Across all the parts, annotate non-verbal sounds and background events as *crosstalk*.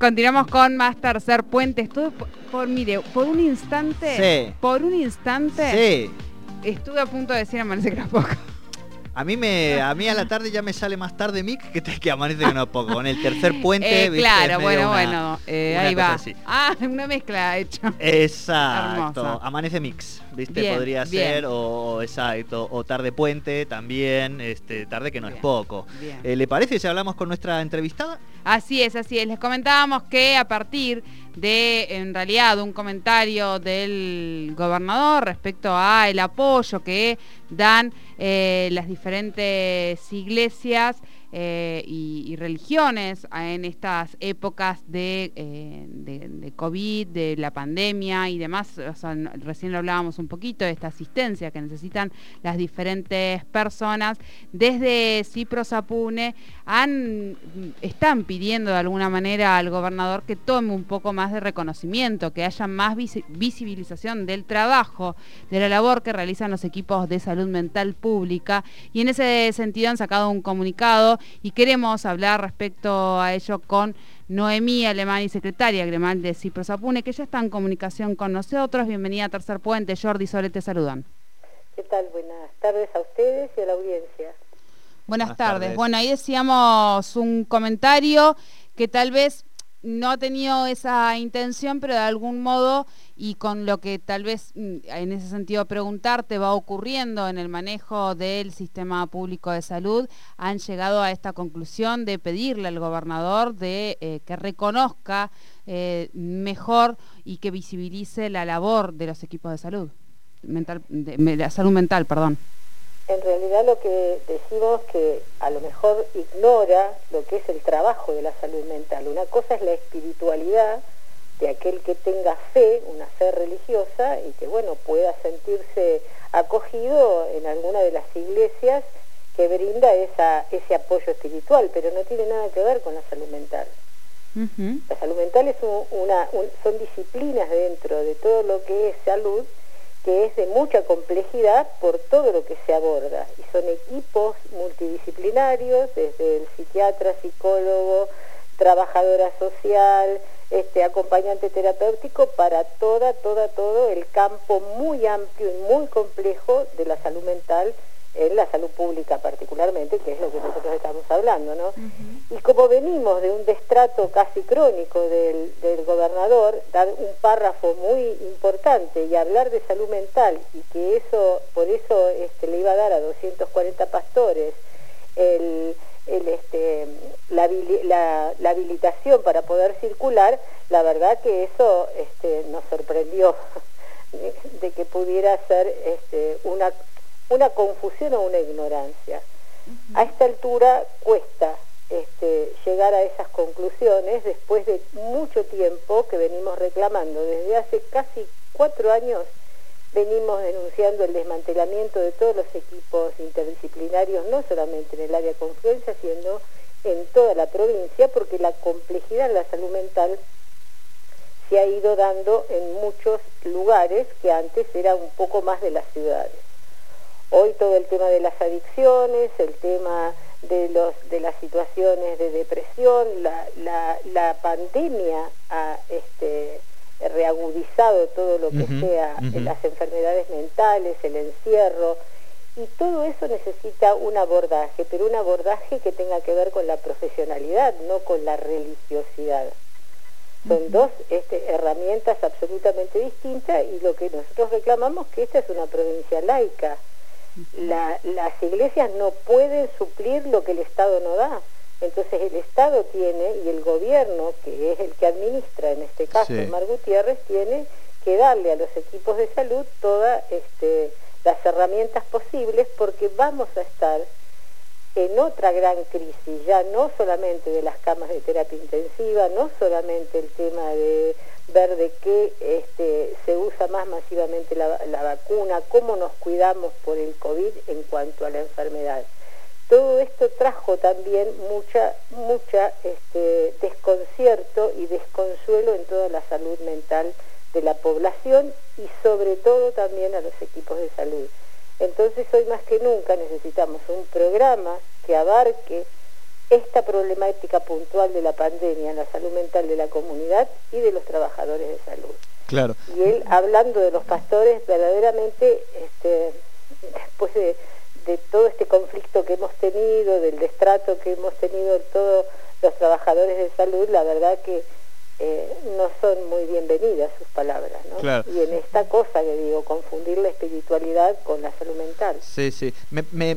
Continuamos con más tercer puente. Estuve por, mire, por un instante. Sí. Por un instante. Sí. Estuve a punto de decir amanece que no poco. A mí me, a mí a la tarde ya me sale más tarde Mick que, te, que amanece que no poco. Con el tercer *laughs* puente. Eh, claro, bueno, una- bueno. eh, ahí va. así. Ah, una mezcla hecha. Exacto. Hermoso. Amanece mix, ¿viste? Bien, Podría bien. ser, o, exacto, o tarde puente también, este, tarde que no Bien, es poco. Eh, ¿Le parece si hablamos con nuestra entrevistada? Así es, así es. Les comentábamos que a partir de, en realidad, un comentario del gobernador respecto a el apoyo que dan eh, las diferentes iglesias eh, y, y religiones en estas épocas de, eh, de- COVID, de la pandemia y demás. Recién lo hablábamos un poquito de esta asistencia que necesitan las diferentes personas. Desde Cipro Sapune han, están pidiendo de alguna manera al gobernador que tome un poco más de reconocimiento, que haya más visi- visibilización del trabajo, de la labor que realizan los equipos de salud mental pública. Y en ese sentido han sacado un comunicado y queremos hablar respecto a ello con Noemí Alemán y secretaria gremial de Cipro Sapune, que ya está en comunicación con nosotros. Bienvenida a Tercer Puente. Jordi Sole te saludan. ¿Qué tal? Buenas tardes a ustedes y a la audiencia. Buenas, Buenas tardes. tardes. Bueno, ahí decíamos un comentario que tal vez no ha tenido esa intención, pero de algún modo y con lo que tal vez mm, en ese sentido preguntarte va ocurriendo en el manejo del sistema público de salud, han llegado a esta conclusión de pedirle al gobernador de eh, que reconozca eh, mejor y que visibilice la labor de los equipos de salud, mental, de, de la salud mental, perdón. En realidad lo que decimos que a lo mejor ignora lo que es el trabajo de la salud mental. Una cosa es la espiritualidad de aquel que tenga fe, una fe religiosa y que bueno pueda sentirse acogido en alguna de las iglesias que brinda esa, ese apoyo espiritual, pero no tiene nada que ver con la salud mental. La salud mental es un- una, un- son disciplinas dentro de todo lo que es salud que es de mucha complejidad por todo lo que se aborda y son equipos multidisciplinarios desde el psiquiatra, psicólogo, trabajadora social, este acompañante terapéutico para toda, toda, todo el campo muy amplio y muy complejo de la salud mental en la salud pública particularmente, que es lo que nosotros estamos hablando, ¿no? Y como venimos de un destrato casi crónico del, del gobernador, dar un párrafo muy importante y hablar de salud mental y que eso, por eso este, le iba a dar a 240 pastores el, el, este, la, la- habilitación para poder circular, la verdad que eso este, nos sorprendió *laughs* de, que pudiera ser este, una, una confusión o una ignorancia. A esta altura cuesta llegar a esas conclusiones después de mucho tiempo que venimos reclamando. Desde hace casi cuatro años venimos denunciando el desmantelamiento de todos los equipos interdisciplinarios, no solamente en el área de confluencia, sino en toda la provincia, porque la complejidad de la salud mental se ha ido dando en muchos lugares que antes era un poco más de las ciudades. Hoy todo el tema de las adicciones, el tema de, los, de las situaciones de depresión, la, la, la pandemia ha este, reagudizado todo lo que sea ujú. las enfermedades mentales, el encierro, y todo eso necesita un abordaje, pero un abordaje que tenga que ver con la profesionalidad, no con la religiosidad. Son dos este, herramientas absolutamente distintas y lo que nosotros reclamamos que esta es una provincia laica. La- las iglesias no pueden suplir lo que el Estado no da. Entonces el Estado tiene y el gobierno, que es el que administra en este caso, Sí. Mar Gutiérrez, tiene que darle a los equipos de salud todas este, las herramientas posibles porque vamos a estar en otra gran crisis, ya no solamente de las camas de terapia intensiva, no solamente el tema de ver de qué este, se usa más masivamente la, vacuna, cómo nos cuidamos por el COVID en cuanto a la enfermedad. Todo esto trajo también mucha, mucha este, desconcierto y desconsuelo en toda la salud mental de la población y sobre todo también a los equipos de salud. Entonces hoy más que nunca necesitamos un programa que abarque esta problemática puntual de la pandemia en la salud mental de la comunidad y de los trabajadores de salud. Claro. Y él, hablando de los pastores, verdaderamente, este, después de, todo este conflicto que hemos tenido, del destrato que hemos tenido todos los trabajadores de salud, la verdad que eh, no son muy bienvenidas sus palabras, ¿no? Y en esta cosa que digo, confundir la espiritualidad con la salud mental. Sí, sí. me,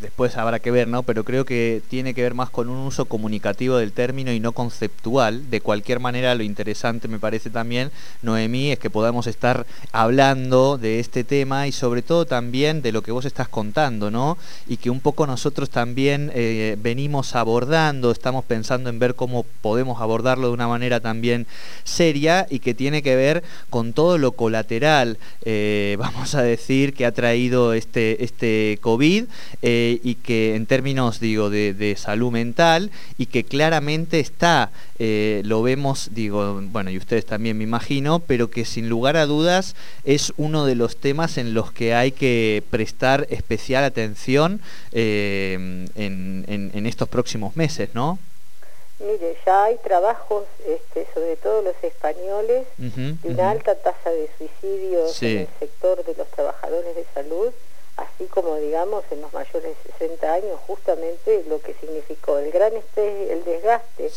después habrá que ver, ¿no? Pero creo que tiene que ver más con un uso comunicativo del término y no conceptual. De cualquier manera, lo interesante me parece también, Noemí, es que podamos estar hablando de este tema y sobre todo también de lo que vos estás contando, ¿no? Y que un poco nosotros también eh, venimos abordando, estamos pensando en ver cómo podemos abordarlo de una manera también seria y que tiene que ver con todo lo colateral, eh, *laughs* vamos a decir, que ha traído este, este COVID. Eh, eh, y que en términos, digo, de, salud mental y que claramente está, eh, lo vemos, digo, bueno, y ustedes también me imagino, pero que sin lugar a dudas es uno de los temas en los que hay que prestar especial atención eh, en, estos próximos meses, ¿no? Mire, ya hay trabajos, este, sobre todo los españoles, de una alta tasa de suicidios en el sector de los trabajadores de salud así como digamos en los mayores de 60 años justamente lo que significó el gran estrés, el desgaste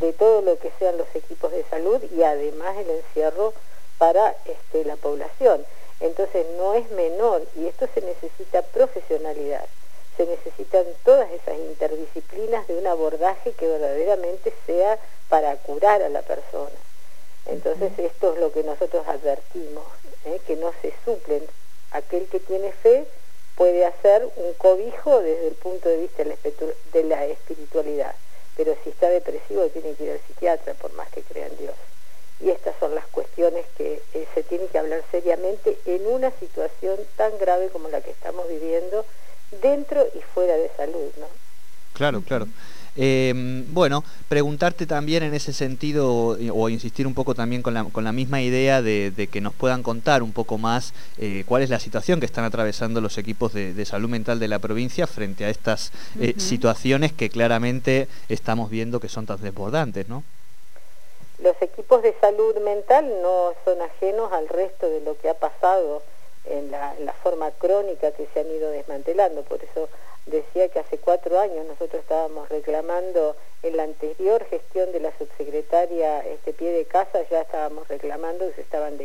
de todo lo que sean los equipos de salud y además el encierro para este, la población. Entonces no es menor y esto se necesita profesionalidad, se necesitan todas esas interdisciplinas de un abordaje que verdaderamente sea para curar a la persona. Entonces esto es lo que nosotros advertimos, ¿eh? que no se suplen aquel que tiene fe puede hacer un cobijo desde el punto de vista de la espiritualidad, pero si está depresivo tiene que ir al psiquiatra por más que crea en Dios. Y estas son las cuestiones que eh, se tienen que hablar seriamente en una situación tan grave como la que estamos viviendo dentro y fuera de salud, ¿no? Claro, claro. Em, bueno, preguntarte también en ese sentido, eh, o insistir un poco también con la, con la misma idea de, que nos puedan contar un poco más eh, cuál es la situación que están atravesando los equipos de, salud mental de la provincia frente a estas eh, situaciones que claramente estamos viendo que son tan desbordantes, ¿no? Los equipos de salud mental no son ajenos al resto de lo que ha pasado en la, en la forma crónica que se han ido desmantelando, por eso decía que hace cuatro años nosotros estábamos reclamando en la anterior gestión de la subsecretaria este pie de casa ya estábamos reclamando que se estaban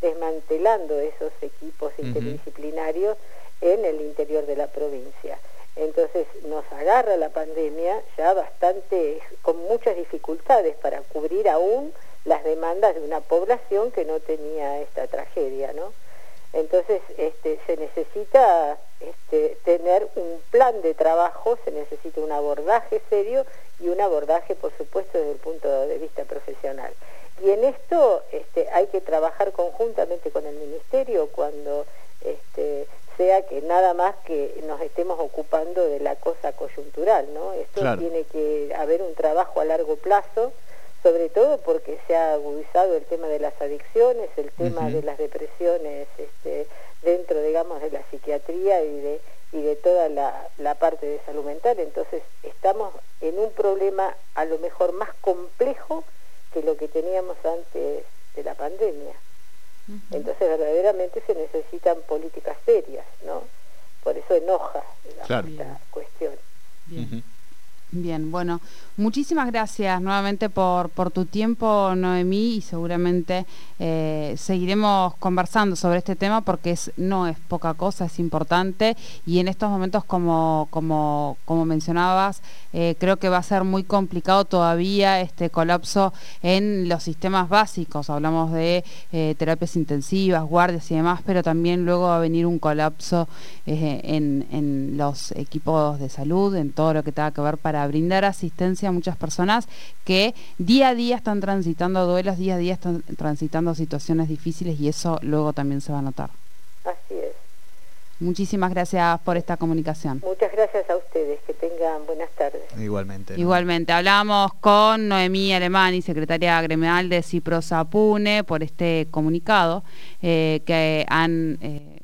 desmantelando esos equipos interdisciplinarios en el interior de la provincia. Entonces nos agarra la pandemia ya bastante, con muchas dificultades para cubrir aún las demandas de una población que no tenía esta tragedia, ¿no? Entonces este, se necesita este, tener un plan de trabajo, se necesita un abordaje serio y un abordaje, por supuesto, desde el punto de vista profesional. Y en esto este, hay que trabajar conjuntamente con el Ministerio cuando este, sea que nada más que nos estemos ocupando de la cosa coyuntural, ¿no? Esto tiene que haber un trabajo a largo plazo, sobre todo porque se ha agudizado el tema de las adicciones, el tema de las depresiones este, dentro, digamos, de la psiquiatría y de, y de toda la, la, parte de salud mental. Entonces estamos en un problema a lo mejor más complejo que lo que teníamos antes de la pandemia. Entonces verdaderamente se necesitan políticas serias, ¿no? Por eso enoja esta cuestión. Bien, bueno, muchísimas gracias nuevamente por, por tu tiempo, Noemí, y seguramente eh, seguiremos conversando sobre este tema porque no es poca cosa, es importante y en estos momentos, como, como, como mencionabas, eh, creo que va a ser muy complicado todavía este colapso en los sistemas básicos. Hablamos de eh, terapias intensivas, guardias y demás, pero también luego va a venir un colapso en, en los equipos de salud, en todo lo que tenga que ver para para brindar asistencia a muchas personas que día a día están transitando duelos, día a día están transitando situaciones difíciles y eso luego también se va a notar. Así es. Muchísimas gracias por esta comunicación. Muchas gracias a ustedes, que tengan buenas tardes. Igualmente. Igualmente, hablamos con Noemí Alemani, secretaria gremial de Ciprosa Pune, por este comunicado eh, que han... Eh,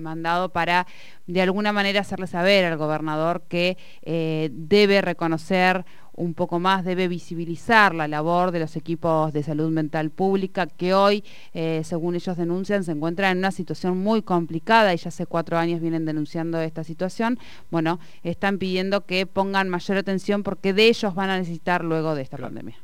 mandado para de alguna manera hacerle saber al gobernador que eh, debe reconocer un poco más, debe visibilizar la labor de los equipos de salud mental pública que hoy, eh, según ellos denuncian, se encuentran en una situación muy complicada y ya hace cuatro años vienen denunciando esta situación. Bueno, están pidiendo que pongan mayor atención porque de ellos van a necesitar luego de esta pandemia.